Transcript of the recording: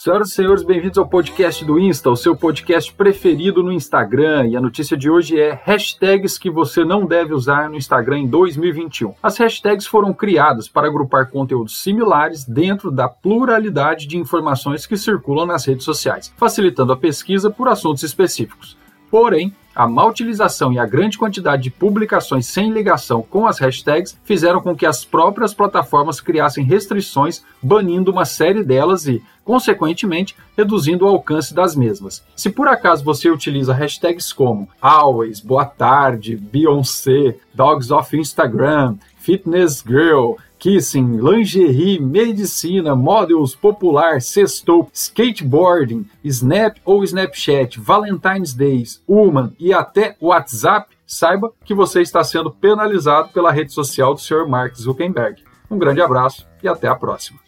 Senhoras e senhores, bem-vindos ao podcast do Insta, o seu podcast preferido no Instagram. E a notícia de hoje é hashtags que você não deve usar no Instagram em 2021. As hashtags foram criadas para agrupar conteúdos similares dentro da pluralidade de informações que circulam nas redes sociais, facilitando a pesquisa por assuntos específicos. Porém, a má utilização e a grande quantidade de publicações sem ligação com as hashtags fizeram com que as próprias plataformas criassem restrições, banindo uma série delas e, consequentemente, reduzindo o alcance das mesmas. Se por acaso você utiliza hashtags como always, boa tarde, Beyoncé, dogs of Instagram, fitness girl, kissing, lingerie, medicina, models, popular, sextou, skateboarding, snap ou Snapchat, Valentine's Days, Woman e até WhatsApp, saiba que você está sendo penalizado pela rede social do Sr. Mark Zuckerberg. Um grande abraço e até a próxima.